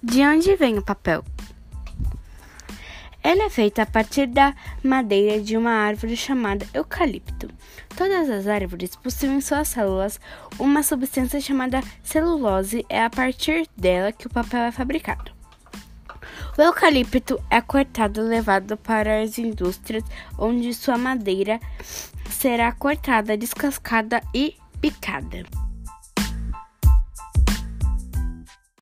De onde vem o papel? Ele é feito a partir da madeira de uma árvore chamada eucalipto. Todas as árvores possuem suas células uma substância chamada celulose. É a partir dela que o papel é fabricado. O eucalipto é cortado e levado para as indústrias, onde sua madeira será cortada, descascada e picada.